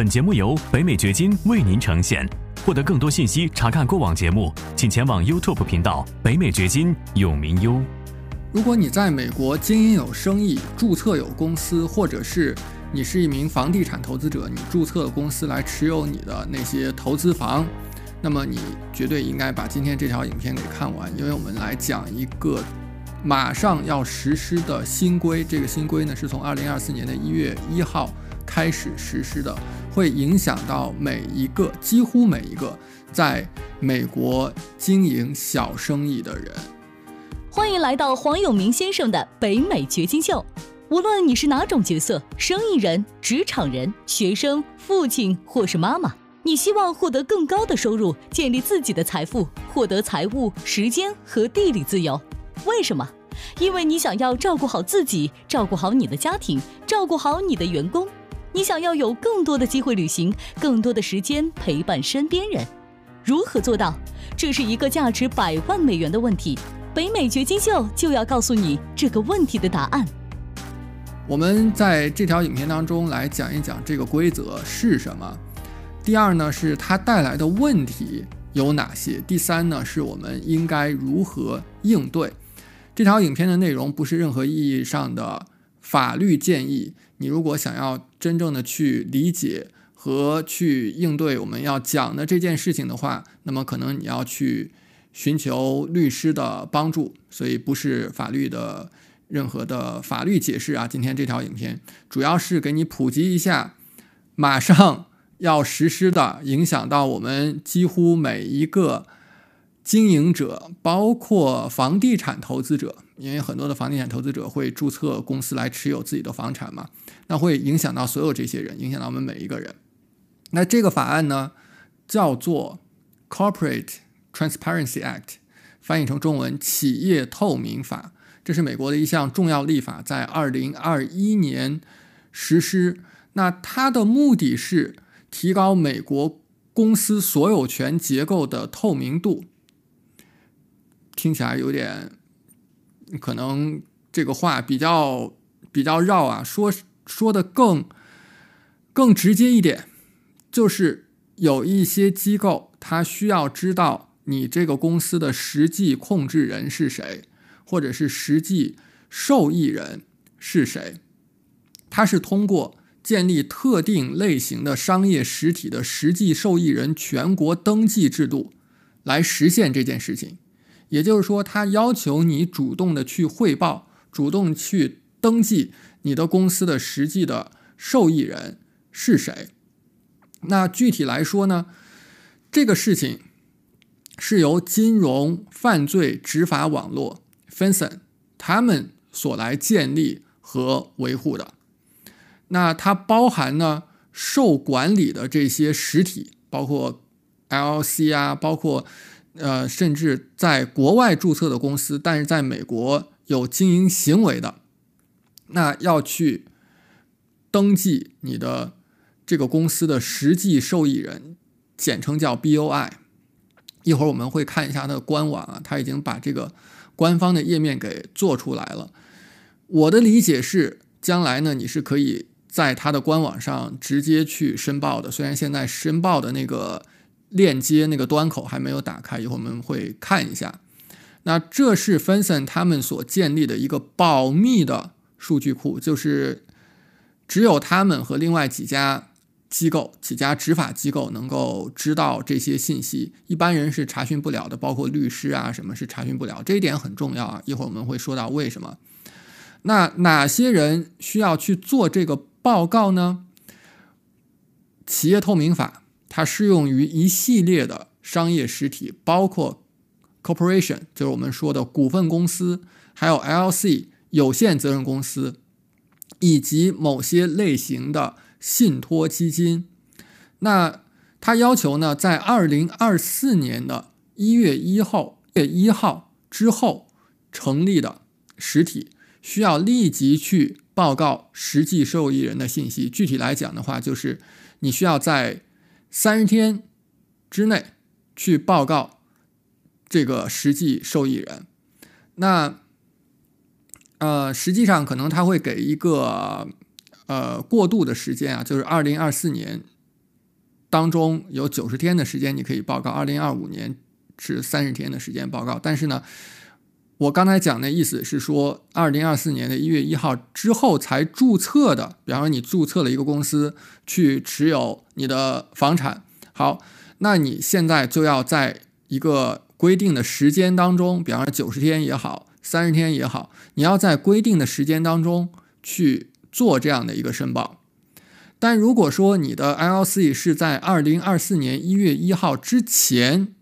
本节目由北美掘金为您呈现。获得更多信息，查看过往节目，请前往 YouTube 频道“北美掘金”永明优。如果你在美国经营有生意、注册有公司，或者是你是一名房地产投资者，你注册了公司来持有你的那些投资房，那么你绝对应该把今天这条影片给看完，因为我们来讲一个马上要实施的新规。这个新规呢，是从二零二四年的一月一号开始实施的。会影响到每一个，几乎每一个在美国经营小生意的人。欢迎来到黄永明先生的北美掘金秀。无论你是哪种角色，生意人、职场人、学生、父亲或是妈妈，你希望获得更高的收入，建立自己的财富，获得财务、时间和地理自由。为什么？因为你想要照顾好自己，照顾好你的家庭，照顾好你的员工。你想要有更多的机会旅行，更多的时间陪伴身边人，如何做到？这是一个价值百万美元的问题。北美掘金秀就要告诉你这个问题的答案。我们在这条影片当中来讲一讲这个规则是什么。第二呢，是它带来的问题有哪些？第三呢，是我们应该如何应对？这条影片的内容不是任何意义上的法律建议。你如果想要真正的去理解和去应对我们要讲的这件事情的话，那么可能你要去寻求律师的帮助。所以不是法律的任何的法律解释啊。今天这条影片主要是给你普及一下，马上要实施的，影响到我们几乎每一个经营者，包括房地产投资者。因为很多的房地产投资者会注册公司来持有自己的房产嘛，那会影响到所有这些人，影响到我们每一个人。那这个法案呢，叫做 Corporate Transparency Act，翻译成中文企业透明法。这是美国的一项重要立法，在二零二一年实施。那它的目的是提高美国公司所有权结构的透明度。听起来有点。可能这个话比较比较绕啊，说说的更更直接一点，就是有一些机构，他需要知道你这个公司的实际控制人是谁，或者是实际受益人是谁，他是通过建立特定类型的商业实体的实际受益人全国登记制度来实现这件事情。也就是说，他要求你主动的去汇报，主动去登记你的公司的实际的受益人是谁。那具体来说呢，这个事情是由金融犯罪执法网络 FinCEN 他们所来建立和维护的。那它包含呢受管理的这些实体，包括 LLC 啊，包括。呃，甚至在国外注册的公司，但是在美国有经营行为的，那要去登记你的这个公司的实际受益人，简称叫 BOI。一会儿我们会看一下它的官网啊，它已经把这个官方的页面给做出来了。我的理解是，将来呢，你是可以在它的官网上直接去申报的，虽然现在申报的那个。链接那个端口还没有打开，一会儿我们会看一下。那这是 Finnson 他们所建立的一个保密的数据库，就是只有他们和另外几家机构、几家执法机构能够知道这些信息，一般人是查询不了的，包括律师啊什么是查询不了。这一点很重要啊，一会儿我们会说到为什么。那哪些人需要去做这个报告呢？企业透明法。它适用于一系列的商业实体，包括 corporation，就是我们说的股份公司，还有 LC 有限责任公司，以及某些类型的信托基金。那它要求呢，在二零二四年的一月一号月一号之后成立的实体，需要立即去报告实际受益人的信息。具体来讲的话，就是你需要在三十天之内去报告这个实际受益人，那呃，实际上可能他会给一个呃过渡的时间啊，就是二零二四年当中有九十天的时间你可以报告，二零二五年是三十天的时间报告。但是呢，我刚才讲的意思是说，二零二四年的一月一号之后才注册的，比方说你注册了一个公司去持有你的房产，好，那你现在就要在一个规定的时间当中，比方说九十天也好，三十天也好，你要在规定的时间当中去做这样的一个申报。但如果说你的 LLC 是在二零二四年一月一号之前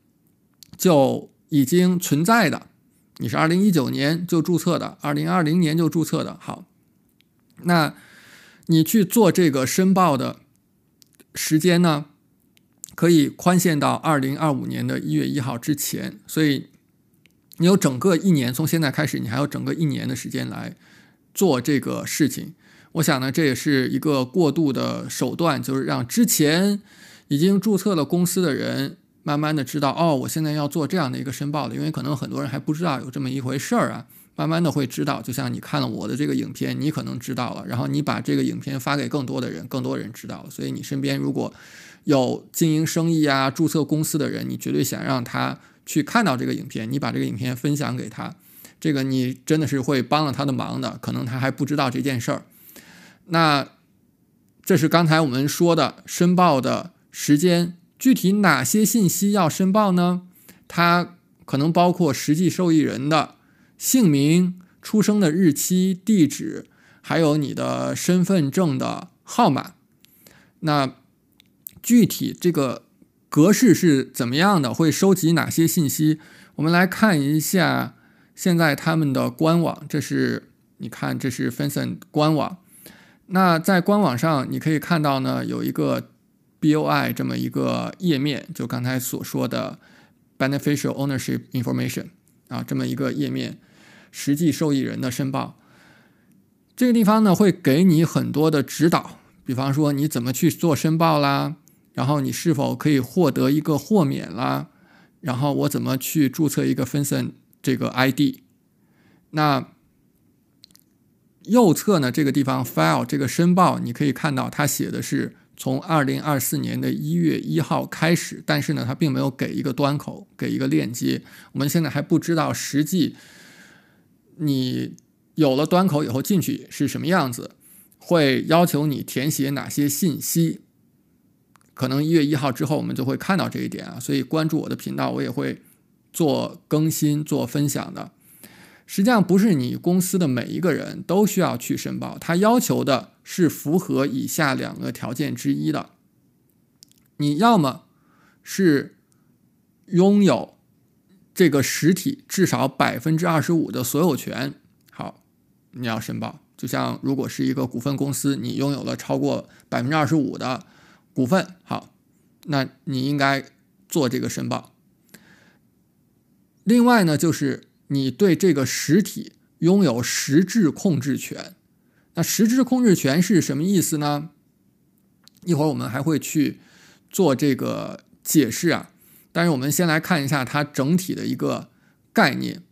就已经存在的，你是二零一九年就注册的，二零二零年就注册的，好，那你去做这个申报的时间呢，可以宽限到二零二五年的一月一号之前，所以你有整个一年，从现在开始，你还有整个一年的时间来做这个事情。我想呢，这也是一个过渡的手段，就是让之前已经注册了公司的人，慢慢的知道，哦，我现在要做这样的一个申报的，因为可能很多人还不知道有这么一回事儿啊，慢慢的会知道。就像你看了我的这个影片，你可能知道了，然后你把这个影片发给更多的人，更多人知道。所以你身边如果有经营生意啊、注册公司的人，你绝对想让他去看到这个影片，你把这个影片分享给他，这个你真的是会帮了他的忙的，可能他还不知道这件事儿。那这是刚才我们说的申报的时间，具体哪些信息要申报呢？它可能包括实际受益人的姓名、出生的日期、地址，还有你的身份证的号码。那具体这个格式是怎么样的？会收集哪些信息？我们来看一下现在他们的官网。这是你看，这是 Finson 官网。那在官网上，你可以看到呢，有一个 BOI 这么一个页面，就刚才所说的 Beneficial Ownership Information 啊，这么一个页面，实际受益人的申报。这个地方呢，会给你很多的指导，比方说你怎么去做申报啦，然后你是否可以获得一个豁免啦，然后我怎么去注册一个 FinCEN 这个 ID，那。右侧呢，这个地方 file 这个申报，你可以看到它写的是从二零二四年的一月一号开始，但是呢，它并没有给一个端口，给一个链接。我们现在还不知道实际你有了端口以后进去是什么样子，会要求你填写哪些信息。可能一月一号之后我们就会看到这一点啊，所以关注我的频道，我也会做更新、做分享的。实际上不是你公司的每一个人都需要去申报，他要求的是符合以下两个条件之一的：你要么是拥有这个实体至少百分之二十五的所有权，好，你要申报。就像如果是一个股份公司，你拥有了超过百分之二十五的股份，好，那你应该做这个申报。另外呢，就是。你对这个实体拥有实质控制权，那实质控制权是什么意思呢？一会儿我们还会去做这个解释啊。但是我们先来看一下它整体的一个概念。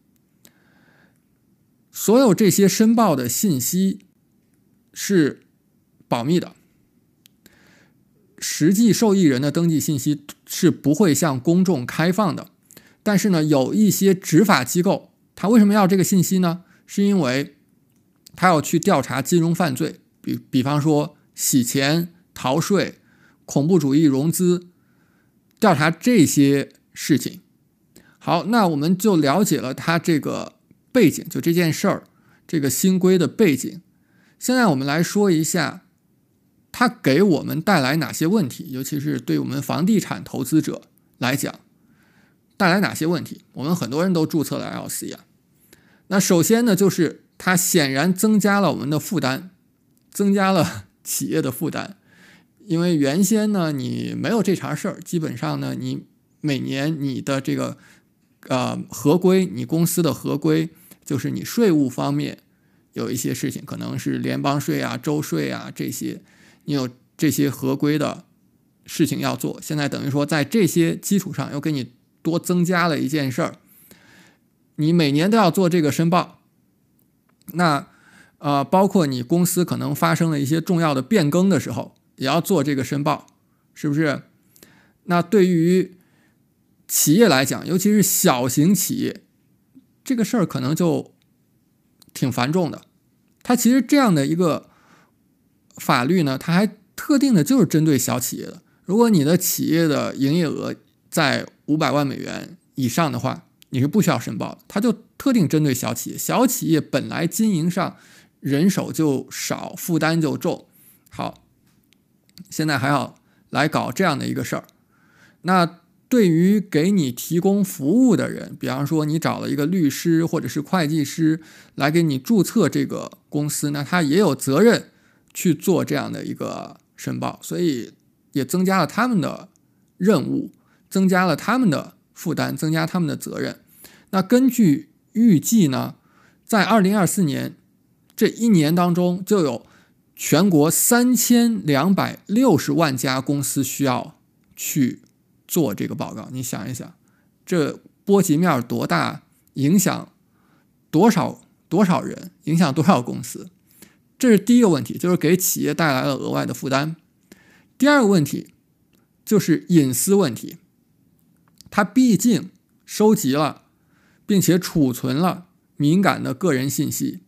所有这些申报的信息是保密的，实际受益人的登记信息是不会向公众开放的。但是呢，有一些执法机构，他为什么要这个信息呢？是因为他要去调查金融犯罪，比比方说洗钱、逃税、恐怖主义融资，调查这些事情。好，那我们就了解了他这个背景，就这件事儿，这个新规的背景。现在我们来说一下，它给我们带来哪些问题，尤其是对我们房地产投资者来讲。带来哪些问题？我们很多人都注册了 LC 啊。那首先呢，就是它显然增加了我们的负担，增加了 企业的负担。因为原先呢，你没有这茬事儿，基本上呢，你每年你的这个呃合规，你公司的合规，就是你税务方面有一些事情，可能是联邦税啊、州税啊这些，你有这些合规的事情要做。现在等于说，在这些基础上又给你。多增加了一件事儿，你每年都要做这个申报。那呃，包括你公司可能发生了一些重要的变更的时候，也要做这个申报，是不是？那对于企业来讲，尤其是小型企业，这个事儿可能就挺繁重的。它其实这样的一个法律呢，它还特定的就是针对小企业的。如果你的企业的营业额在五百万美元以上的话，你是不需要申报的。它就特定针对小企业，小企业本来经营上人手就少，负担就重。好，现在还要来搞这样的一个事儿。那对于给你提供服务的人，比方说你找了一个律师或者是会计师来给你注册这个公司，那他也有责任去做这样的一个申报，所以也增加了他们的任务，增加了他们的负担，增加他们的责任。那根据预计呢，在二零二四年这一年当中，就有全国三千两百六十万家公司需要去。做这个报告，你想一想，这波及面多大，影响多少多少人，影响多少公司？这是第一个问题，就是给企业带来了额外的负担。第二个问题就是隐私问题，它毕竟收集了并且储存了敏感的个人信息，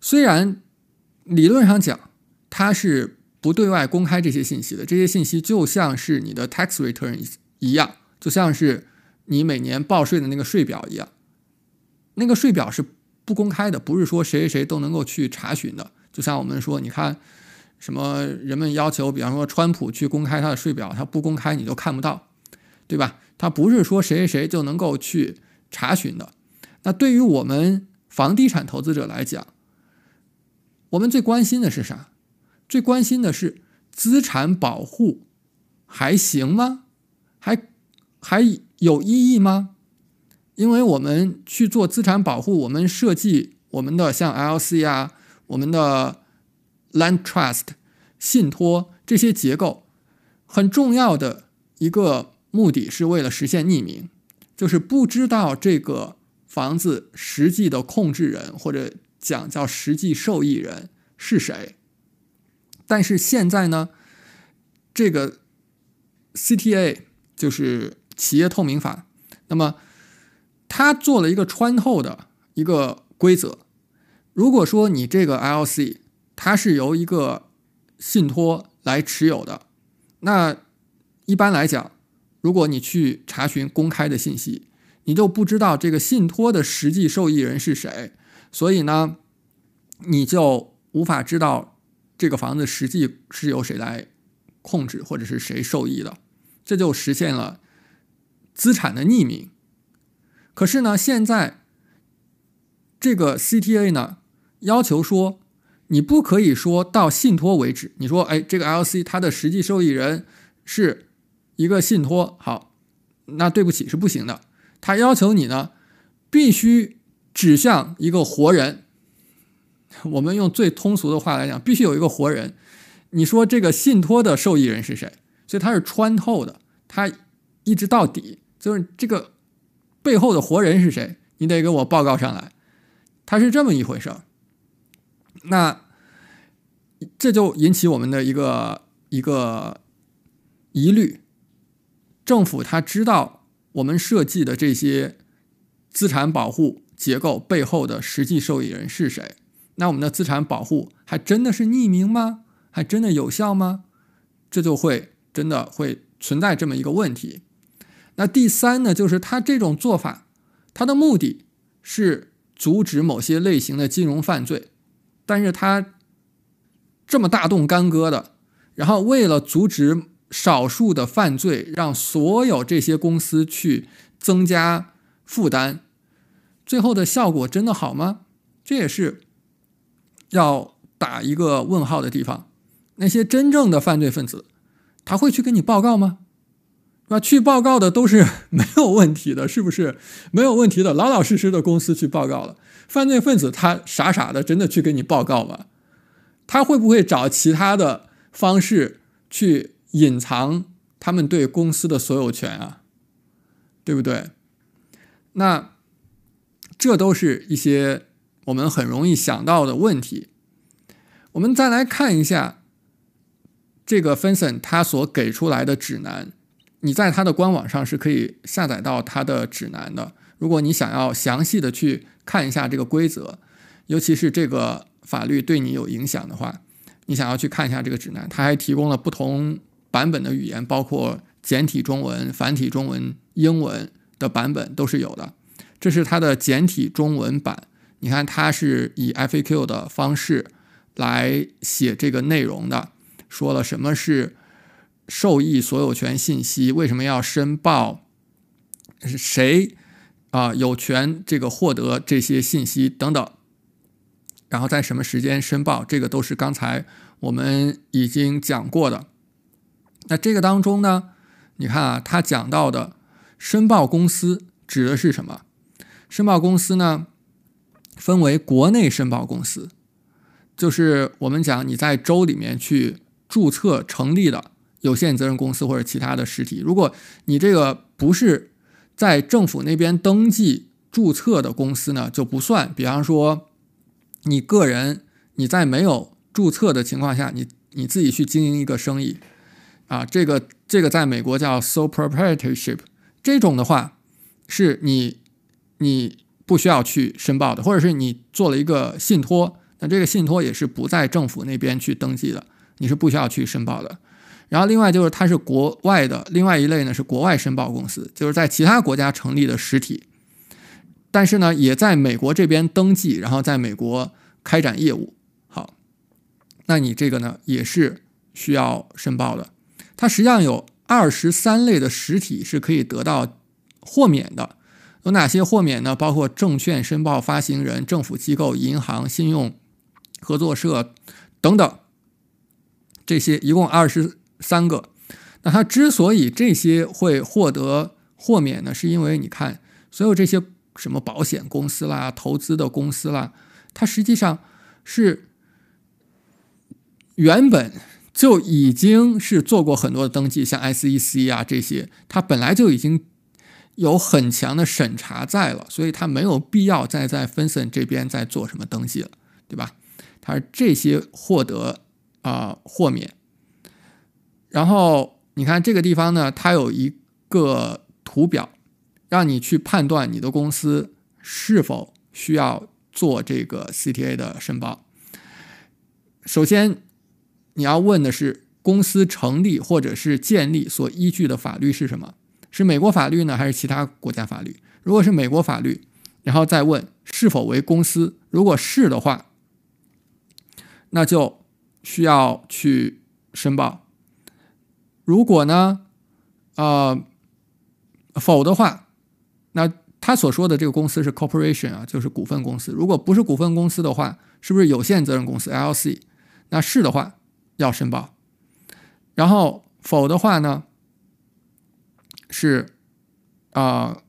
虽然理论上讲它是。不对外公开这些信息的，这些信息就像是你的 tax return 一样，就像是你每年报税的那个税表一样。那个税表是不公开的，不是说谁谁谁都能够去查询的。就像我们说，你看什么人们要求，比方说川普去公开他的税表，他不公开你都看不到，对吧？他不是说谁谁谁就能够去查询的。那对于我们房地产投资者来讲，我们最关心的是啥？最关心的是资产保护还行吗？还还有意义吗？因为我们去做资产保护，我们设计我们的像 LC 啊，我们的 Land Trust 信托这些结构，很重要的一个目的是为了实现匿名，就是不知道这个房子实际的控制人或者讲叫实际受益人是谁。但是现在呢，这个 CTA 就是企业透明法，那么它做了一个穿透的一个规则。如果说你这个 LC 它是由一个信托来持有的，那一般来讲，如果你去查询公开的信息，你就不知道这个信托的实际受益人是谁，所以呢，你就无法知道。这个房子实际是由谁来控制，或者是谁受益的，这就实现了资产的匿名。可是呢，现在这个 CTA 呢要求说，你不可以说到信托为止。你说，哎，这个 LC 它的实际受益人是一个信托，好，那对不起是不行的。他要求你呢，必须指向一个活人。我们用最通俗的话来讲，必须有一个活人。你说这个信托的受益人是谁？所以它是穿透的，它一直到底，就是这个背后的活人是谁？你得给我报告上来。它是这么一回事儿。那这就引起我们的一个一个疑虑：政府他知道我们设计的这些资产保护结构背后的实际受益人是谁？那我们的资产保护还真的是匿名吗？还真的有效吗？这就会真的会存在这么一个问题。那第三呢，就是他这种做法，他的目的是阻止某些类型的金融犯罪，但是他这么大动干戈的，然后为了阻止少数的犯罪，让所有这些公司去增加负担，最后的效果真的好吗？这也是。要打一个问号的地方，那些真正的犯罪分子，他会去跟你报告吗？那？去报告的都是没有问题的，是不是？没有问题的，老老实实的公司去报告了。犯罪分子他傻傻的，真的去跟你报告吗？他会不会找其他的方式去隐藏他们对公司的所有权啊？对不对？那这都是一些。我们很容易想到的问题，我们再来看一下这个芬森他所给出来的指南，你在它的官网上是可以下载到它的指南的。如果你想要详细的去看一下这个规则，尤其是这个法律对你有影响的话，你想要去看一下这个指南，它还提供了不同版本的语言，包括简体中文、繁体中文、英文的版本都是有的。这是它的简体中文版，你看它是以 FAQ 的方式来写这个内容的，说了什么是受益所有权信息，为什么要申报，谁啊有权这个获得这些信息等等，然后在什么时间申报，这个都是刚才我们已经讲过的。那这个当中呢，你看啊，他讲到的申报公司指的是什么？申报公司呢，分为国内申报公司，就是我们讲你在州里面去注册成立的有限责任公司或者其他的实体。如果你这个不是在政府那边登记注册的公司呢，就不算。比方说，你个人你在没有注册的情况下，你你自己去经营一个生意，啊，这个这个在美国叫 sole proprietorship，这种的话是你。你不需要去申报的，或者是你做了一个信托，那这个信托也是不在政府那边去登记的，你是不需要去申报的。然后另外就是它是国外的，另外一类呢是国外申报公司，就是在其他国家成立的实体，但是呢也在美国这边登记，然后在美国开展业务。好，那你这个呢也是需要申报的。它实际上有二十三类的实体是可以得到豁免的。有哪些豁免呢？包括证券申报发行人、政府机构、银行、信用合作社等等，这些一共二十三个。那它之所以这些会获得豁免呢，是因为你看，所有这些什么保险公司啦、投资的公司啦，它实际上是原本就已经是做过很多的登记，像 SEC 啊这些，它本来就已经。有很强的审查在了，所以它没有必要再在芬森这边再做什么登记了，对吧？他这些获得啊豁免，然后你看这个地方呢，它有一个图表，让你去判断你的公司是否需要做这个 CTA 的申报。首先，你要问的是公司成立或者是建立所依据的法律是什么？是美国法律呢，还是其他国家法律？如果是美国法律，然后再问是否为公司，如果是的话，那就需要去申报。如果呢，呃，否的话，那他所说的这个公司是 corporation 啊，就是股份公司。如果不是股份公司的话，是不是有限责任公司 LLC？那是的话要申报。然后否的话呢？是，啊，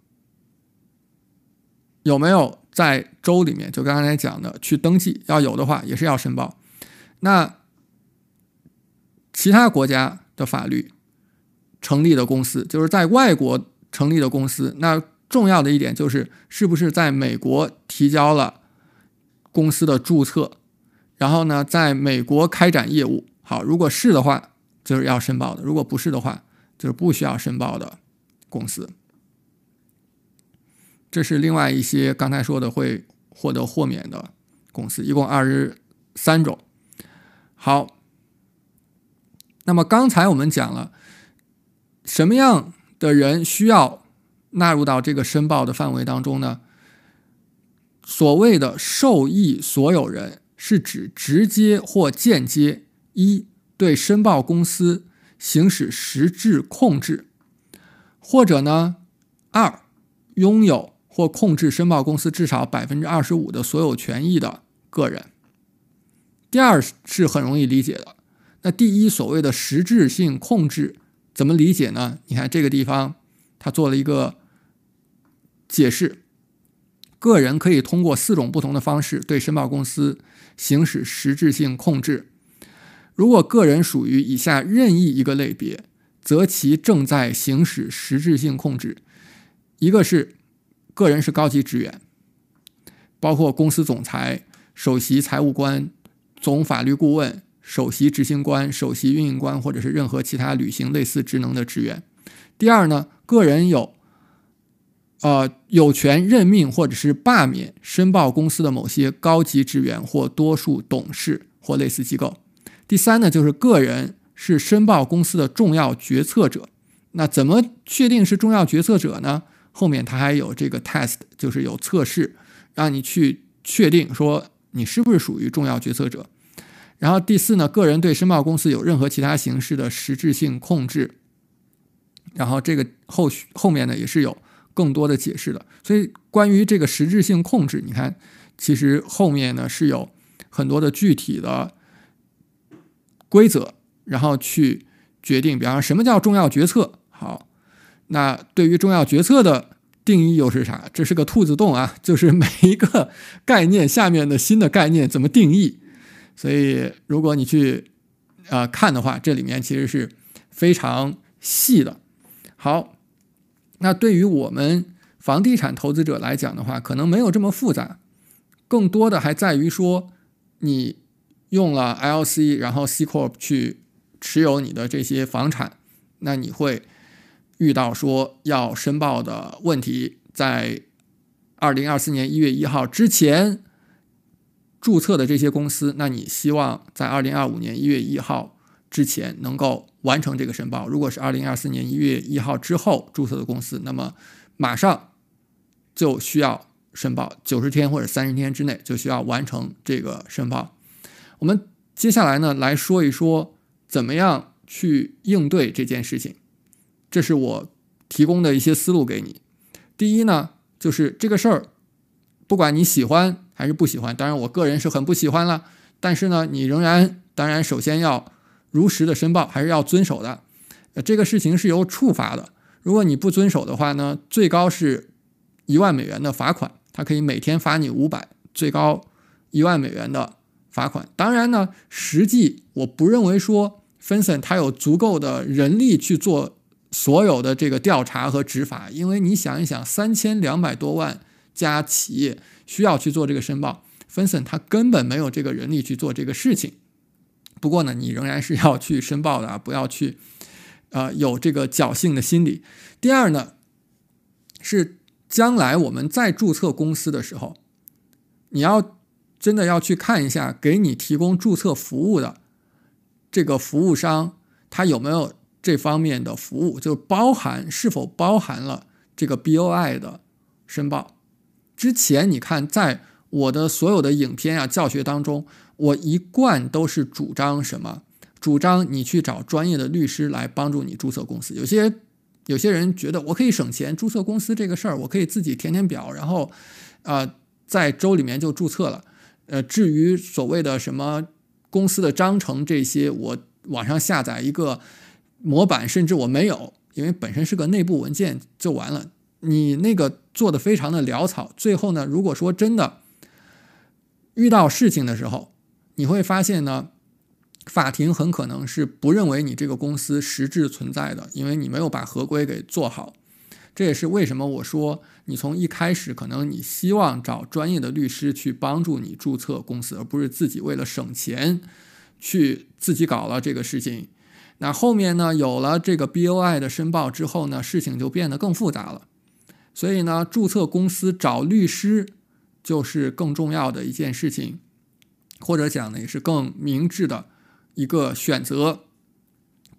有没有在州里面？就刚才讲的去登记，要有的话也是要申报。那其他国家的法律成立的公司，就是在外国成立的公司，那重要的一点就是是不是在美国提交了公司的注册，然后呢，在美国开展业务。好，如果是的话，就是要申报的；如果不是的话，就是不需要申报的。公司，这是另外一些刚才说的会获得豁免的公司，一共二十三种。好，那么刚才我们讲了什么样的人需要纳入到这个申报的范围当中呢？所谓的受益所有人是指直接或间接一对申报公司行使实质控制。或者呢，二，拥有或控制申报公司至少百分之二十五的所有权益的个人。第二是很容易理解的。那第一所谓的实质性控制怎么理解呢？你看这个地方，他做了一个解释：个人可以通过四种不同的方式对申报公司行使实质性控制。如果个人属于以下任意一个类别。则其正在行使实质性控制。一个是个人是高级职员，包括公司总裁、首席财务官、总法律顾问、首席执行官、首席运营官，或者是任何其他履行类似职能的职员。第二呢，个人有呃有权任命或者是罢免申报公司的某些高级职员或多数董事或类似机构。第三呢，就是个人是申报公司的重要决策者。那怎么确定是重要决策者呢？后面它还有这个 test，就是有测试，让你去确定说你是不是属于重要决策者。然后第四呢，个人对申报公司有任何其他形式的实质性控制。然后这个后续后面呢也是有更多的解释的。所以关于这个实质性控制，你看，其实后面呢是有很多的具体的。规则，然后去决定，比方说什么叫重要决策？好，那对于重要决策的定义又是啥？这是个兔子洞啊，就是每一个概念下面的新的概念怎么定义？所以如果你去啊看的话，这里面其实是非常细的。好，那对于我们房地产投资者来讲的话，可能没有这么复杂，更多的还在于说你。用了 LC，然后 C Corp 去持有你的这些房产，那你会遇到说要申报的问题，在二零二四年一月一号之前注册的这些公司，那你希望在二零二五年一月一号之前能够完成这个申报。如果是二零二四年一月一号之后注册的公司，那么马上就需要申报，九十天或者三十天之内就需要完成这个申报。我们接下来呢来说一说怎么样去应对这件事情，这是我提供的一些思路给你。第一呢，就是这个事儿，不管你喜欢还是不喜欢，当然我个人是很不喜欢了，但是呢，你仍然当然首先要如实的申报，还是要遵守的。呃，这个事情是有处罚的，如果你不遵守的话呢，最高是一万美元的罚款，它可以每天罚你五百，最高一万美元的。罚款，当然呢，实际我不认为说芬森他有足够的人力去做所有的这个调查和执法，因为你想一想，三千两百多万家企业需要去做这个申报，芬森他根本没有这个人力去做这个事情。不过呢，你仍然是要去申报的啊，不要去呃有这个侥幸的心理。第二呢，是将来我们再注册公司的时候，你要。真的要去看一下，给你提供注册服务的这个服务商，他有没有这方面的服务，就包含是否包含了这个 BOI 的申报。之前你看，在我的所有的影片啊教学当中，我一贯都是主张什么？主张你去找专业的律师来帮助你注册公司。有些有些人觉得我可以省钱，注册公司这个事儿我可以自己填填表，然后啊在州里面就注册了。呃，至于所谓的什么公司的章程这些，我网上下载一个模板，甚至我没有，因为本身是个内部文件就完了。你那个做的非常的潦草，最后呢，如果说真的遇到事情的时候，你会发现呢，法庭很可能是不认为你这个公司实质存在的，因为你没有把合规给做好。这也是为什么我说，你从一开始可能你希望找专业的律师去帮助你注册公司，而不是自己为了省钱去自己搞了这个事情。那后面呢，有了这个 BOI 的申报之后呢，事情就变得更复杂了。所以呢，注册公司找律师就是更重要的一件事情，或者讲呢，也是更明智的一个选择。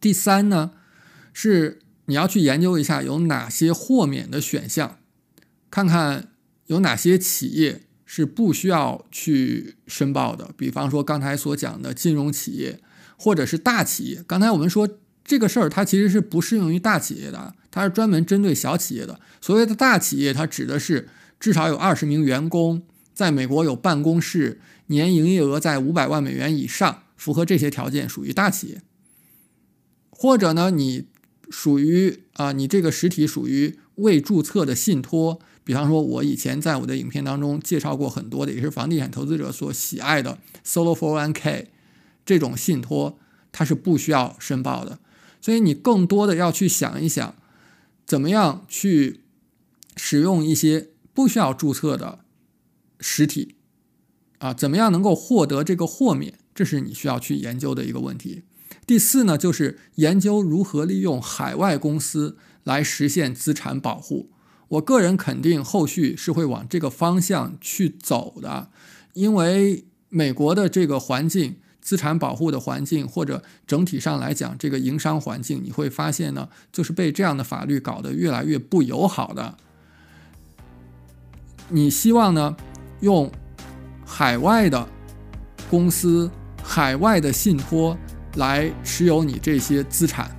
第三呢，是。你要去研究一下有哪些豁免的选项，看看有哪些企业是不需要去申报的。比方说刚才所讲的金融企业，或者是大企业。刚才我们说这个事儿，它其实是不适用于大企业的，它是专门针对小企业的。所谓的大企业，它指的是至少有二十名员工，在美国有办公室，年营业额在五百万美元以上，符合这些条件属于大企业。或者呢，你。属于啊，你这个实体属于未注册的信托，比方说，我以前在我的影片当中介绍过很多的，也是房地产投资者所喜爱的 Solo for One K 这种信托，它是不需要申报的。所以你更多的要去想一想，怎么样去使用一些不需要注册的实体啊，怎么样能够获得这个豁免，这是你需要去研究的一个问题。第四呢，就是研究如何利用海外公司来实现资产保护。我个人肯定后续是会往这个方向去走的，因为美国的这个环境。资产保护的环境，或者整体上来讲，这个营商环境，你会发现呢，就是被这样的法律搞得越来越不友好的。你希望呢，用海外的公司、海外的信托来持有你这些资产，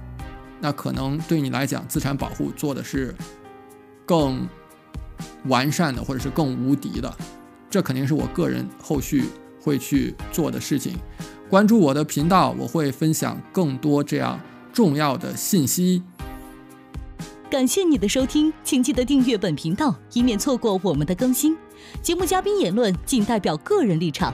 那可能对你来讲，资产保护做的是更完善的，或者是更无敌的。这肯定是我个人后续会去做的事情。关注我的频道，我会分享更多这样重要的信息。感谢你的收听，请记得订阅本频道，以免错过我们的更新。节目嘉宾言论仅代表个人立场。